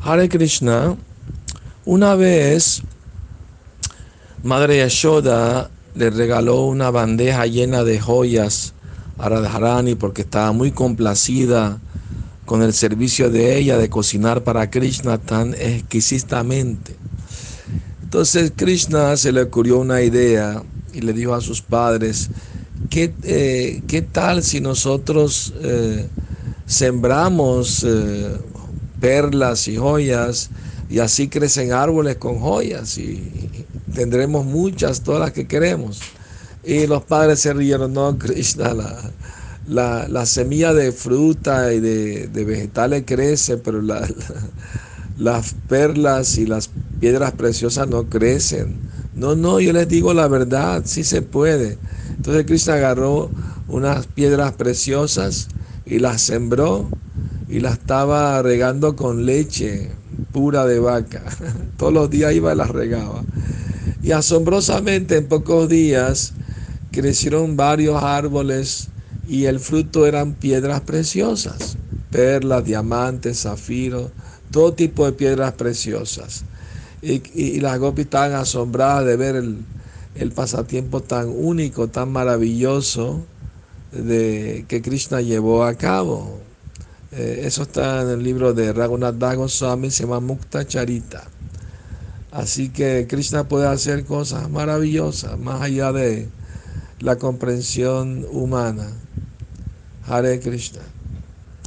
Hare Krishna, una vez Madre Yashoda le regaló una bandeja llena de joyas a Radharani porque estaba muy complacida con el servicio de ella de cocinar para Krishna tan exquisitamente. Entonces Krishna se le ocurrió una idea y le dijo a sus padres, ¿qué, eh, ¿qué tal si nosotros eh, sembramos eh, perlas y joyas y así crecen árboles con joyas y tendremos muchas, todas las que queremos? Y los padres se rieron, no, Krishna, la, la, semilla de fruta y de, vegetales crece, pero las perlas y las piedras preciosas no crecen. No, no, yo les digo la verdad, sí se puede. Entonces Cristo agarró unas piedras preciosas y las sembró y las estaba regando con leche pura de vaca. Todos los días iba y las regaba. Y asombrosamente en pocos días crecieron varios árboles y el fruto eran piedras preciosas, perlas, diamantes, zafiros, todo tipo de piedras preciosas. Y, las gopis estaban asombradas de ver el, pasatiempo tan único, tan maravilloso de, que Krishna llevó a cabo. Eh, eso está en el libro de Raghunath Swami, se llama Mukta Charita. Así que Krishna puede hacer cosas maravillosas, más allá de la comprensión humana. Hare Krishna.